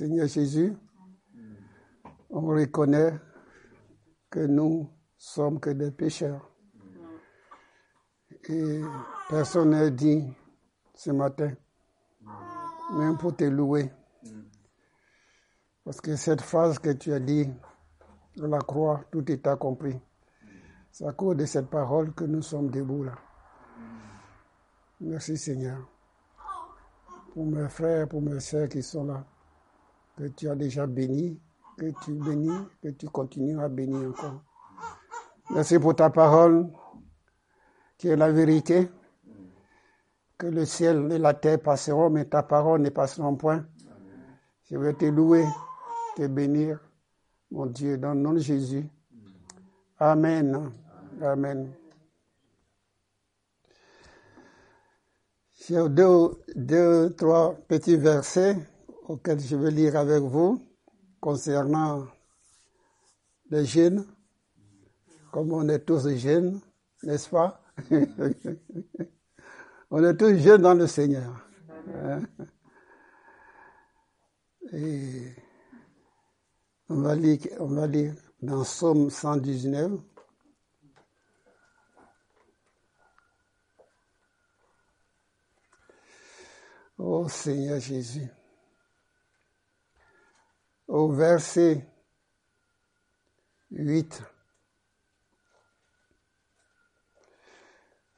Seigneur Jésus, on reconnaît que nous sommes que des pécheurs. Et personne n'est dit ce matin, même pour te louer. Parce que cette phrase que tu as dit, la croix, tout est accompli. C'est à cause de cette parole que nous sommes debout là. Merci Seigneur. Pour mes frères, pour mes sœurs qui sont là, que tu as déjà béni, que tu bénis, que tu continues à bénir encore. Merci pour ta parole, qui est la vérité, que le ciel et la terre passeront, mais ta parole ne passeront point. Je vais te louer, te bénir, mon Dieu, dans le nom de Jésus. Amen. Amen. J'ai deux, deux, trois petits versets auxquels je vais lire avec vous concernant les jeunes, comme on est tous jeunes, n'est-ce pas? On est tous jeunes dans le Seigneur. Hein? Et on va lire, on va lire dans Somme 119. Oh Seigneur Jésus. Au verset 8.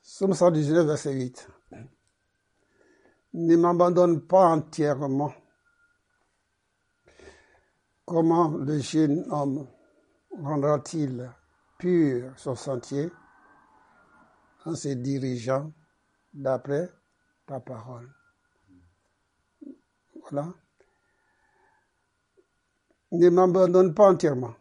Somme 119, verset 8. Ne m'abandonne pas entièrement. Comment le jeune homme rendra-t-il pur son sentier en se dirigeant d'après ta parole? Voilà. Ne m'abandonne pas entièrement.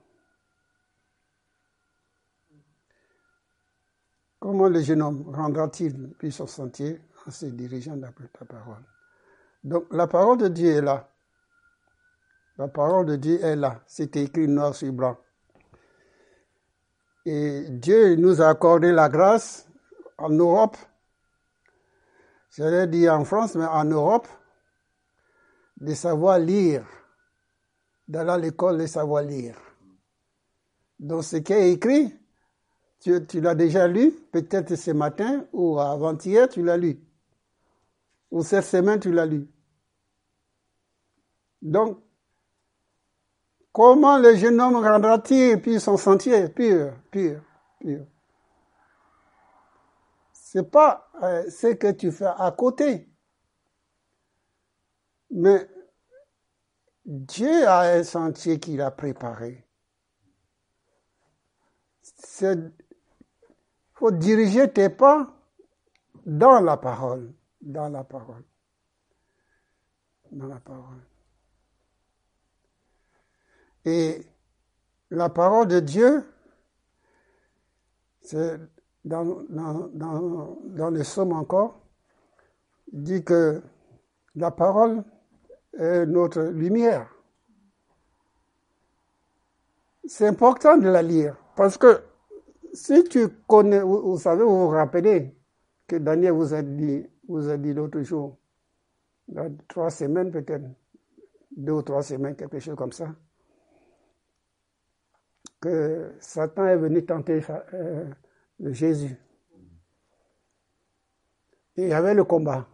Comment le jeune homme rendra-t-il puis son sentier en se dirigeant d'après ta parole? Donc la parole de Dieu est là. La parole de Dieu est là. C'est écrit noir sur blanc. Et Dieu nous a accordé la grâce en Europe. J'allais dire en France, mais en Europe, de savoir lire, d'aller à l'école de savoir lire. Donc ce qui est écrit, tu, tu l'as déjà lu, peut-être ce matin ou avant-hier, tu l'as lu. Ou cette semaine, tu l'as lu. Donc, comment le jeune homme rendra-t-il puis son sentier? Pur, pur, pur C'est pas euh, ce que tu fais à côté. Mais Dieu a un sentier qu'il a préparé. Il faut diriger tes pas dans la parole, dans la parole, dans la parole. Et la parole de Dieu, c'est dans, dans, dans, le psaume encore, dit que la parole est notre lumière. C'est important de la lire parce que si tu connais, vous, savez, vous vous rappelez que Daniel vous a dit, vous a dit l'autre jour, a trois semaines peut-être, deux ou trois semaines, quelque chose comme ça, que Satan est venu tenter euh, Jésus. Et il y avait le combat.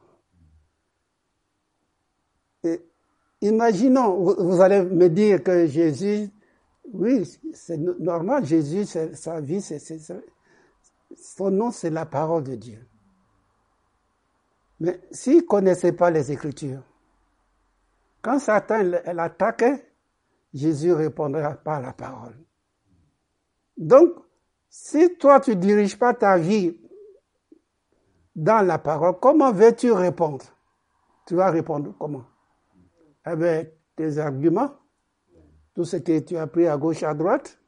Imaginons, vous, allez me dire que Jésus, oui, c'est normal, Jésus, sa vie, son nom, c'est la parole de Dieu. Mais s'il ne connaissait pas les Écritures, quand Satan l'attaquait, Jésus répondrait par la parole. Donc, si toi tu diriges pas ta vie dans la parole, comment veux-tu répondre? Tu vas répondre comment? Avec tes arguments, tout ce que tu as appris à gauche, à droite,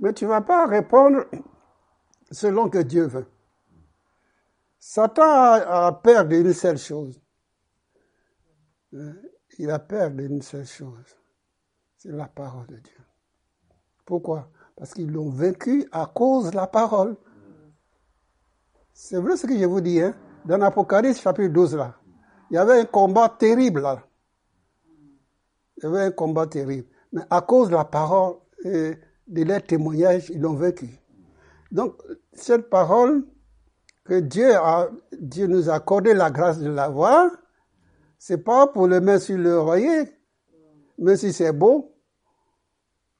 mais tu vas pas répondre selon que Dieu veut. Satan a peur d'une seule chose. Il a peur d'une seule chose. C'est la parole de Dieu. Pourquoi? Parce qu'ils l'ont vaincu à cause de la parole. C'est vrai ce que je vous dis. Hein? Dans l'Apocalypse chapitre 12, là, il y avait un combat terrible. Là. Il y avait un combat terrible. Mais à cause de la parole et de leurs témoignages, ils l'ont vaincu. Donc, cette parole que Dieu, a, Dieu nous a accordé la grâce de l'avoir, c'est pas pour le mettre sur le royer, même si c'est beau.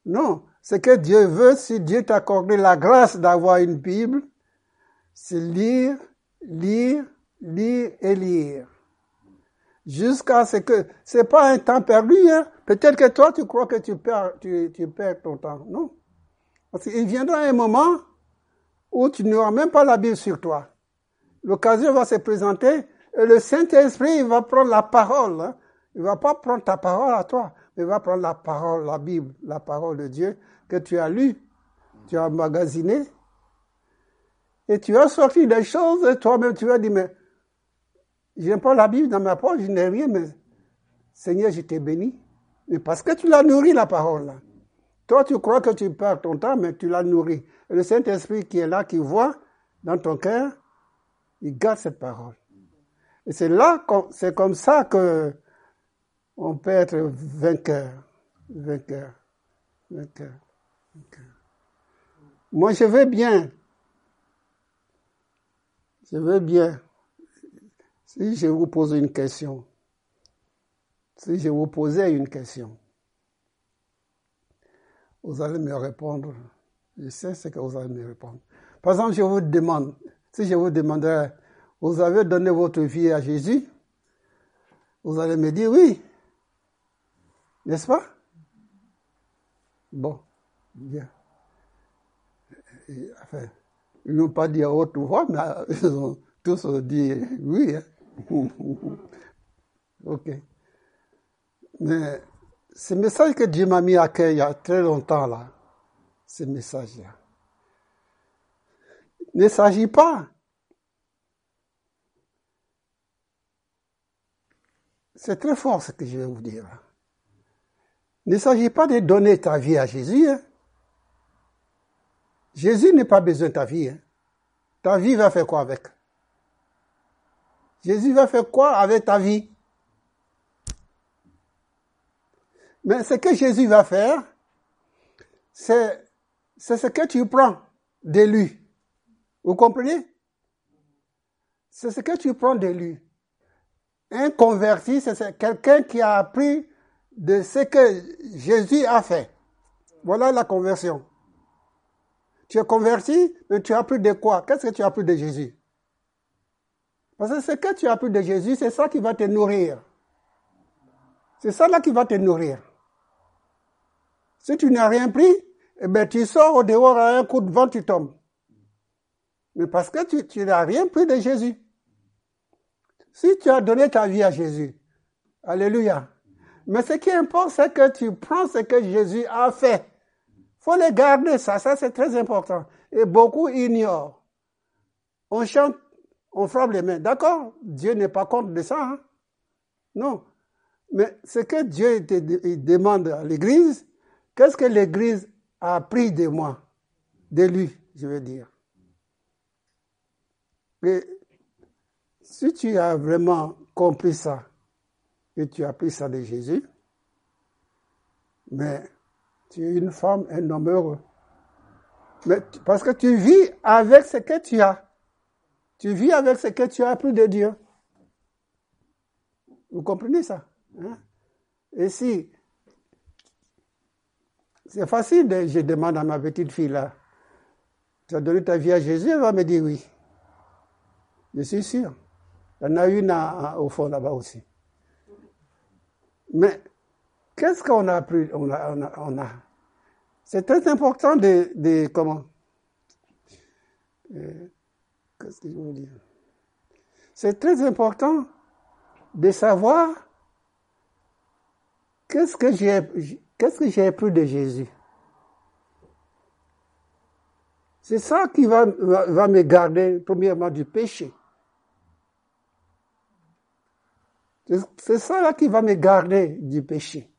Non, ce que Dieu veut, si Dieu t'a accordé la grâce d'avoir une Bible, c'est lire, lire, lire et lire. Jusqu'à ce que, c'est pas un temps perdu, hein. Peut-être que toi, tu crois que tu perds, tu, tu perds ton temps. Non? Parce qu'il viendra un moment où tu n'auras même pas la Bible sur toi. L'occasion va se présenter et le Saint-Esprit va prendre la parole. Hein. Il va pas prendre ta parole à toi, mais il va prendre la parole, la Bible, la parole de Dieu que tu as lue, tu as magasiné, et tu as sorti des choses, et toi-même tu as dit, mais je n'ai pas la Bible dans ma poche, je n'ai rien, mais Seigneur, je t'ai béni. Mais parce que tu l'as nourri, la parole. Toi, tu crois que tu perds ton temps, mais tu l'as nourri. Et le Saint-Esprit qui est là, qui voit dans ton cœur, il garde cette parole. Et c'est là, c'est comme ça que on peut être vainqueur, vainqueur, vainqueur, vainqueur. Moi, je veux bien. Je veux bien. Si je vous pose une question, si je vous posais une question, vous allez me répondre. Je sais ce que vous allez me répondre. Par exemple, je vous demande, si je vous demandais, vous avez donné votre vie à Jésus, vous allez me dire oui. N'est-ce pas? Bon, bien. enfin, ils n'ont pas dit à haute voix, mais ils ont tous dit oui. Hein. ok. Mais ce message que Dieu m'a mis à cœur il y a très longtemps, là, ce message-là, ne s'agit pas. C'est très fort ce que je vais vous dire. Il ne s'agit pas de donner ta vie à Jésus. Hein. Jésus n'a pas besoin de ta vie. Hein. Ta vie va faire quoi avec? Jésus va faire quoi avec ta vie? Mais ce que Jésus va faire, c'est, c'est ce que tu prends de lui. Vous comprenez? C'est ce que tu prends de lui. Un converti, c'est quelqu'un qui a appris de ce que Jésus a fait. Voilà la conversion. Tu es converti, mais tu as appris de quoi? Qu'est-ce que tu as appris de Jésus? Parce que ce que tu as appris de Jésus, c'est ça qui va te nourrir. C'est ça là qui va te nourrir. Si tu n'as rien pris, eh ben, tu sors au dehors à un coup de vent, tu tombes. Mais parce que tu, tu n'as rien pris de Jésus. Si tu as donné ta vie à Jésus, Alléluia. Mais ce qui importe, c'est que tu prends ce que Jésus a fait. faut le garder, ça, ça c'est très important. Et beaucoup ignorent. On chante, on frappe les mains. D'accord Dieu n'est pas contre de ça. Hein? Non. Mais ce que Dieu demande à l'Église, Qu'est-ce que l'Église a appris de moi, de lui, je veux dire? Et si tu as vraiment compris ça, et tu as appris ça de Jésus, mais tu es une femme, un homme heureux. Mais parce que tu vis avec ce que tu as. Tu vis avec ce que tu as appris de Dieu. Vous comprenez ça? Hein? Et si c'est facile, je demande à ma petite fille là, tu as donné ta vie à Jésus, elle va me dire oui. Je suis sûr. Il y en a une au fond là-bas aussi. Mais qu'est-ce qu'on a appris? On a, C'est très important de, de comment? Euh, Qu'est-ce que je veux dire? C'est très important de savoir qu'est-ce que j'ai Qu'est-ce que j'ai appris de Jésus C'est ça qui va, me garder, premièrement, du péché. C'est ça qui va me garder du péché.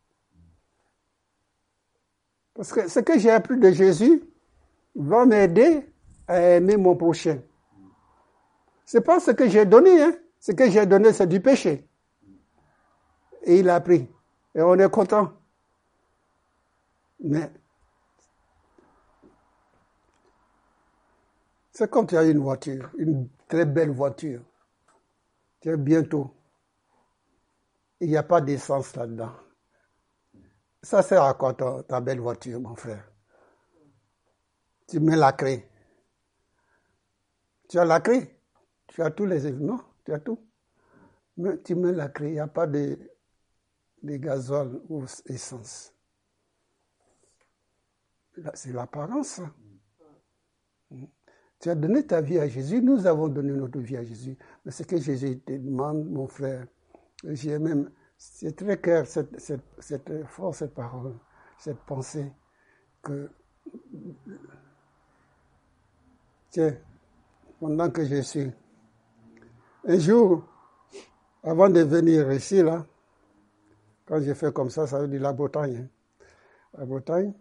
Parce que ce que j'ai appris de Jésus va m'aider à aimer mon prochain. C'est pas ce que j'ai donné, hein. Ce que j'ai donné, c'est du péché. Et il a pris. et on est content. Mais c'est comme tu as une voiture, une très belle voiture. Tu as bientôt. Il n'y a pas d'essence là-dedans. Ça sert à quoi ta, belle voiture, mon frère? Tu mets la clé. Tu as la clé? Tu as tous les événements. Tu as tout. Mais tu mets la clé. Il n'y a pas de, de gazole ou essence. C'est l'apparence. Tu as donné ta vie à Jésus, nous avons donné notre vie à Jésus. Mais ce que Jésus te demande, mon frère, j'ai même, c'est très clair, cette, cette, cette force, cette parole, cette pensée, que, tiens, pendant que je suis, un jour, avant de venir ici, là, quand j'ai fait comme ça, ça veut dire la Bretagne. Hein. La Bretagne,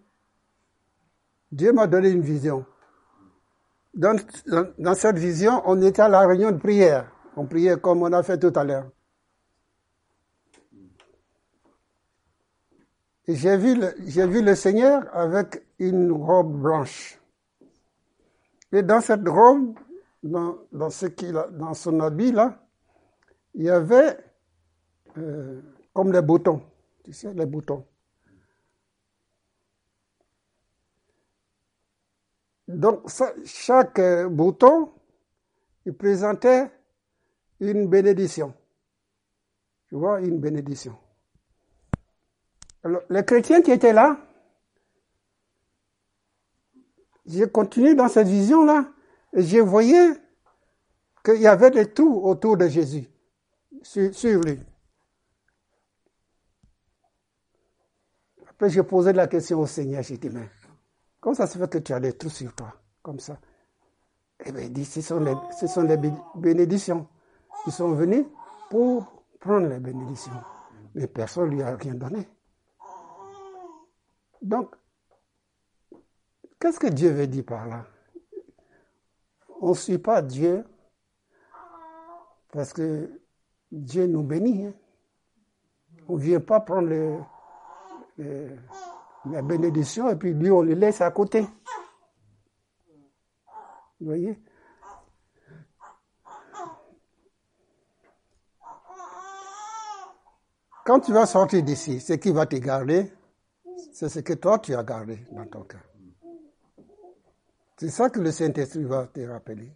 Dieu m'a donné une vision. Dans, dans, cette vision, on était à la réunion de prière. On priait comme on a fait tout à l'heure. Et j'ai vu, le, j'ai vu le Seigneur avec une robe blanche. Et dans cette robe, dans, dans, ce qu'il a, dans son habit là, il y avait euh, comme des boutons. Tu sais, les boutons. Donc, chaque euh, bouton, il présentait une bénédiction. Tu vois, une bénédiction. Alors, les chrétiens qui étaient là, j'ai continué dans cette vision-là, et je voyais qu'il y avait de tout autour de Jésus, sur, sur lui. Après, j'ai posé la question au Seigneur, j'ai dit, mais Comment ça se fait que tu as des trous sur toi, comme ça? Eh bien, il dit, ce sont, les, ce sont les bénédictions. Ils sont venus pour prendre les bénédictions. Mais personne ne lui a rien donné. Donc, qu'est-ce que Dieu veut dire par là? On ne suit pas Dieu parce que Dieu nous bénit. Hein. On ne vient pas prendre la bénédiction et puis lui, on le laisse à côté. Vous voyez? Quand tu vas sortir d'ici, ce qui va te garder, c'est ce que toi tu as gardé dans ton cœur. C'est ça que le Saint-Esprit va te rappeler.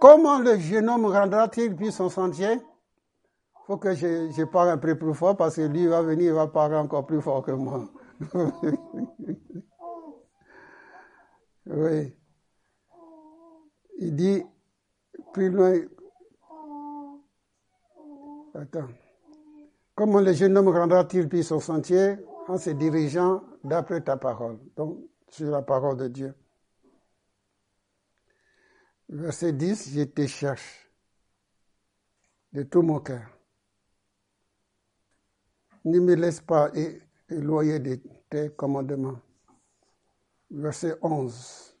Comment le jeune homme rendra-t-il puis son sentier? Faut que je, je parle un peu plus fort parce que lui va venir, il va parler encore plus fort que moi. oui. Il dit plus loin. Attends. Comment le jeune homme rendra-t-il puis son sentier? En se dirigeant d'après ta parole, donc sur la parole de Dieu. Verset 10, je te cherche de tout mon cœur ne me laisse pas éloigner de tes commandements. Verset 11.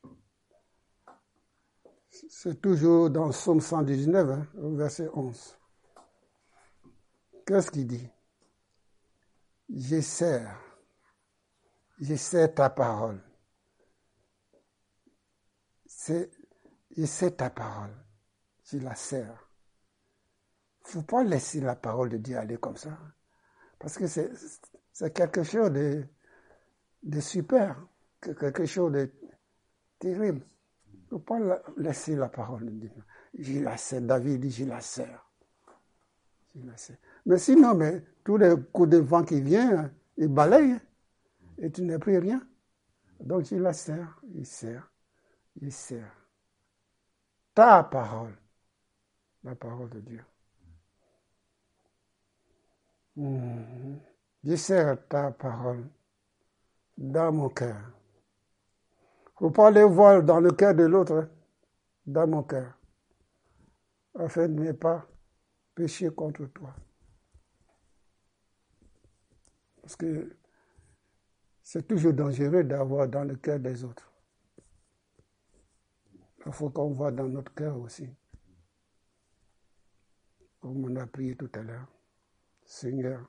C'est toujours dans Somme 119, hein, verset 11. Qu'est-ce qu'il dit? Je sers, je sers ta parole. C'est, je sais ta parole, je la sers. Il ne faut pas laisser la parole de Dieu aller comme ça. Parce que c'est quelque chose de, de super, quelque chose de terrible. Il ne faut pas laisser la parole de Dieu. J'ai la sers. David dit, j'ai la sers. Mais sinon, mais, tous les coups de vent qui viennent, ils balayent. Et tu n'as plus rien. Donc, j'ai la sers. Il sert. Il sert. Ta parole. La parole de Dieu. Je sers ta parole dans mon cœur. Il faut pas les voir dans le cœur de l'autre, dans mon cœur, afin de ne pas pécher contre toi. Parce que c'est toujours dangereux d'avoir dans le cœur des autres. Il faut qu'on voit dans notre cœur aussi. Comme on a prié tout à l'heure. Seigneur.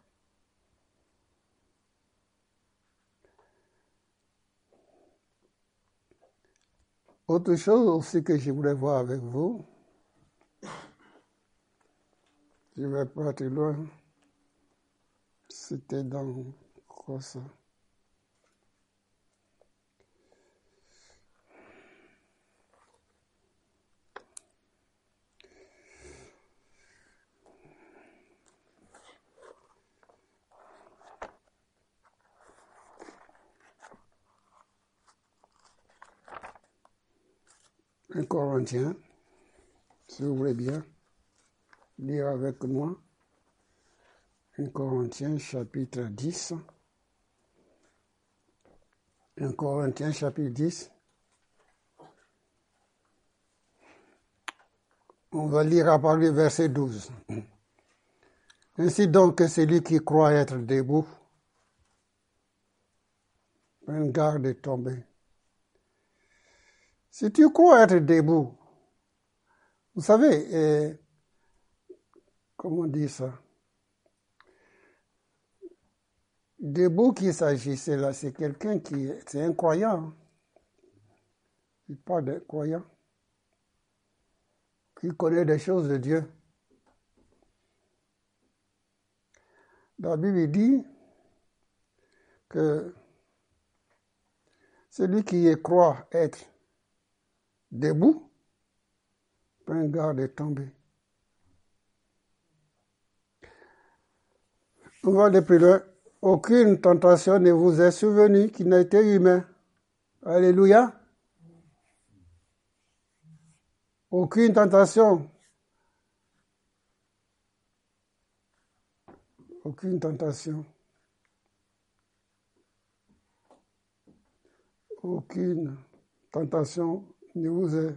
Autre chose aussi que je voulais voir avec vous, je ne vais pas être loin, c'était dans quoi ça? Un Corinthien, si vous voulez bien lire avec moi. Un Corinthien chapitre 10. Un Corinthien chapitre 10. On va lire à partir du verset 12. Ainsi donc que celui qui croit être debout, prenne garde de tomber. Si tu crois être debout, vous savez, eh, comment on dit ça? Debout qu'il s'agissait là, c'est quelqu'un qui, c'est un croyant. Il parle de croyant. Qui connaît des choses de Dieu. La Bible dit que celui qui croit être debout, prends garde de tomber. On va aller plus loin. Aucune tentation ne vous est survenue qui n'a été humaine. Alléluia. Aucune tentation. Aucune tentation. Aucune tentation ne vous est,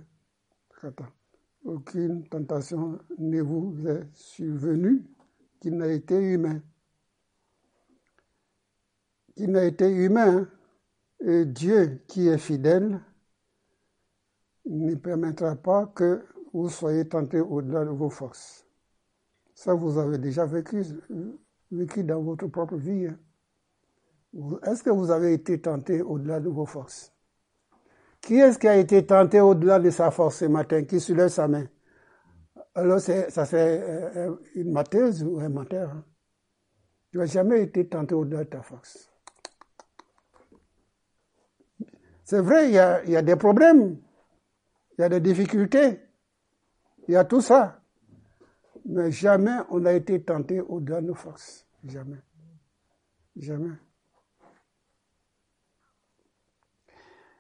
aucune tentation ne vous est survenue qui n'a été humain. Qui n'a été humain, et Dieu qui est fidèle ne permettra pas que vous soyez tentés au-delà de vos forces. Ça, vous avez déjà vécu, vécu dans votre propre vie. Hein. Est-ce que vous avez été tenté au-delà de vos forces? Qui est-ce qui a été tenté au-delà de sa force ce matin, qui soulève sa main? Alors, ça c'est euh, une mateuse ou un mateur. Hein? Tu n'as jamais été tenté au-delà de ta force. C'est vrai, il y, a, des problèmes, il y a des difficultés, il y a tout ça. Mais jamais on n'a été tenté au-delà de nos forces. Jamais. Jamais.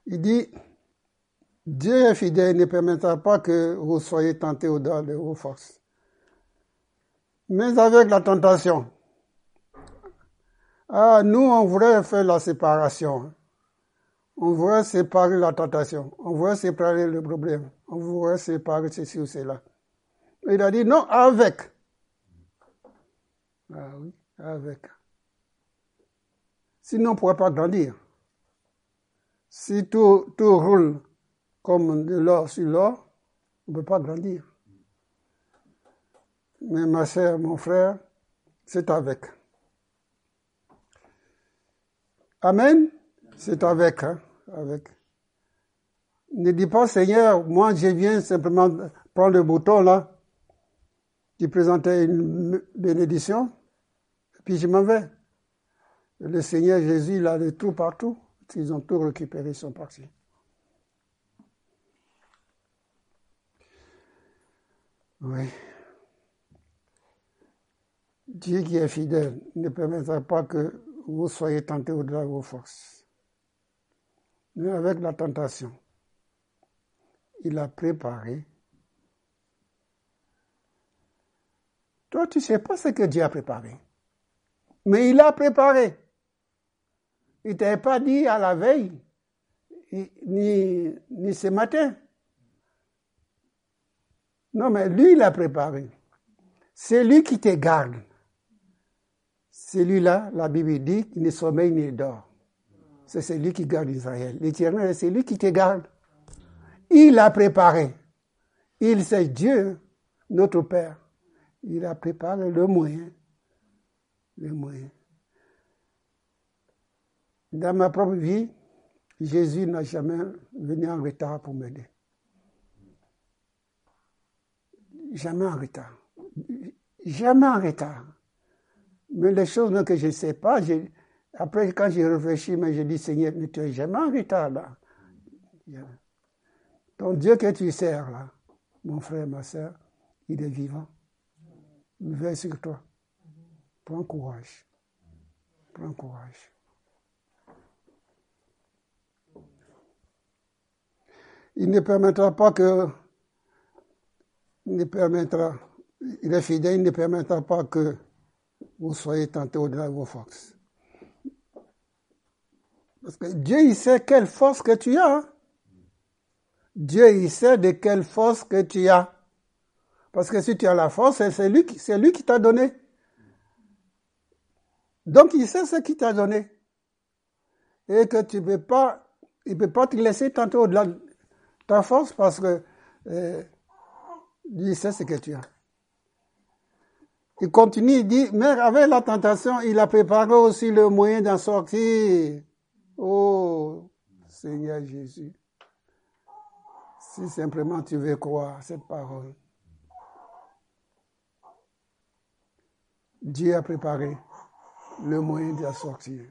Il dit, Dieu est fidèle, ne permettra pas que vous soyez tentés au-delà de vos forces. Mais avec la tentation, ah, nous, on voudrait faire la séparation. On voudrait séparer la tentation. On voudrait séparer le problème. On voudrait séparer ceci ou cela. Il a dit non, avec. Ah oui, avec. Sinon, on ne pourrait pas grandir. Si tout, tout roule comme de l'or sur l'or, on ne peut pas grandir. Mais ma soeur, mon frère, c'est avec. Amen. C'est avec, hein, Ne dis pas, Seigneur, moi je viens simplement prendre le bouton là, qui présentait une bénédiction, puis je m'en vais. Le Seigneur Jésus, il a de tout partout. Ils ont tout récupéré, ils sont partis. Oui. Dieu qui est fidèle ne permettra pas que vous soyez tentés au-delà de vos forces. Mais avec la tentation, il a préparé. Toi, tu ne sais pas ce que Dieu a préparé. Mais il a préparé. Il ne t'avait pas dit à la veille, ni, ni ce matin. Non, mais lui, il a préparé. C'est lui qui te garde. Celui-là, la Bible dit qu'il ne sommeille ni dort. C'est celui qui garde Israël. L'éternel, c'est lui qui te garde. Il a préparé. Il, c'est Dieu, notre Père. Il a préparé le moyen les moyens. Dans ma propre vie, Jésus n'a jamais venu en retard pour m'aider. Jamais en retard. Jamais en retard. Mais les choses que je ne sais pas, après quand j'ai réfléchi, mais j'ai dit, Seigneur, ne tu es jamais en retard là. Ton Dieu que tu sers là, mon frère, ma soeur, il est vivant. Il veille sur toi. Prends courage. Prends courage. Il ne permettra pas que. Il ne permettra. Il est fidèle, il ne permettra pas que vous soyez tentés au-delà de vos forces. Parce que Dieu, il sait quelle force que tu as. Hein. Dieu, il sait de quelle force que tu as. Parce que si tu as la force, c'est lui, qui t'a donné. Donc, il sait ce qu'il t'a donné. Et que tu peux pas, il peut pas te laisser tenter au-delà de ta force parce que euh, il sait ce que tu as. Il continue, il dit, mais avec la tentation, il a préparé aussi le moyen d'en sortir. Oh, Seigneur Jésus. Si simplement tu veux croire cette parole. Dieu a préparé le moyen de sortir.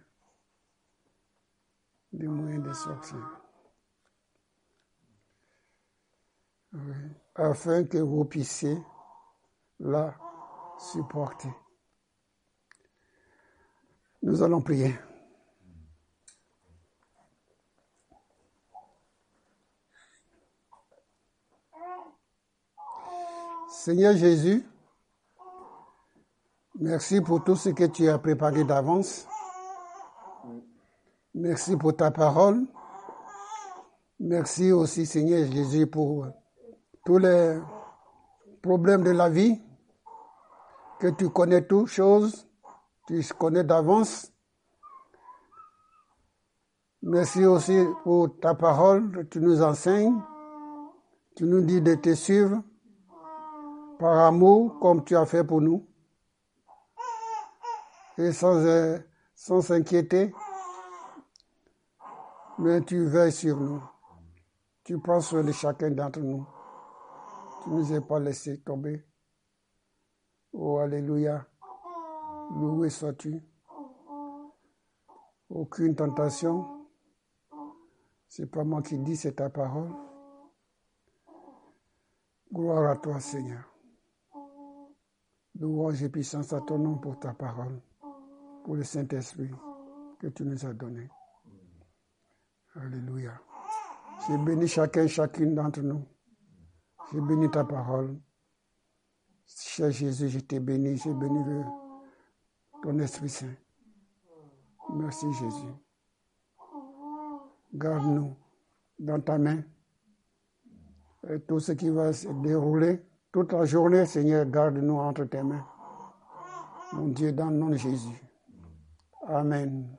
Le moyen de sortir. Afin que vous puissiez la supporter. Nous allons prier. Seigneur Jésus, merci pour tout ce que tu as préparé d'avance. Merci pour ta parole. Merci aussi, Seigneur Jésus, pour tous les problèmes de la vie, que tu connais toutes choses, tu connais d'avance. Merci aussi pour ta parole, tu nous enseignes, tu nous dis de te suivre par amour comme tu as fait pour nous. Et sans, euh, sans s'inquiéter, mais tu veilles sur nous. Tu prends soin de chacun d'entre nous. Tu ne nous as pas laissé tomber. Oh, Alléluia. Loué sois-tu. Aucune tentation. C'est pas moi qui dis, c'est ta parole. Gloire à toi, Seigneur. Louange et puissance à ton nom pour ta parole, pour le Saint-Esprit que tu nous as donné. Alléluia. J'ai béni chacun, chacune d'entre nous. J'ai béni ta parole. Cher Jésus, je t'ai béni, j'ai béni ton Esprit Saint. Merci Jésus. Garde-nous dans ta main. Tout ce qui va se dérouler toute la journée, Seigneur, garde-nous entre tes mains. Mon Dieu, dans le nom de Jésus. Amen.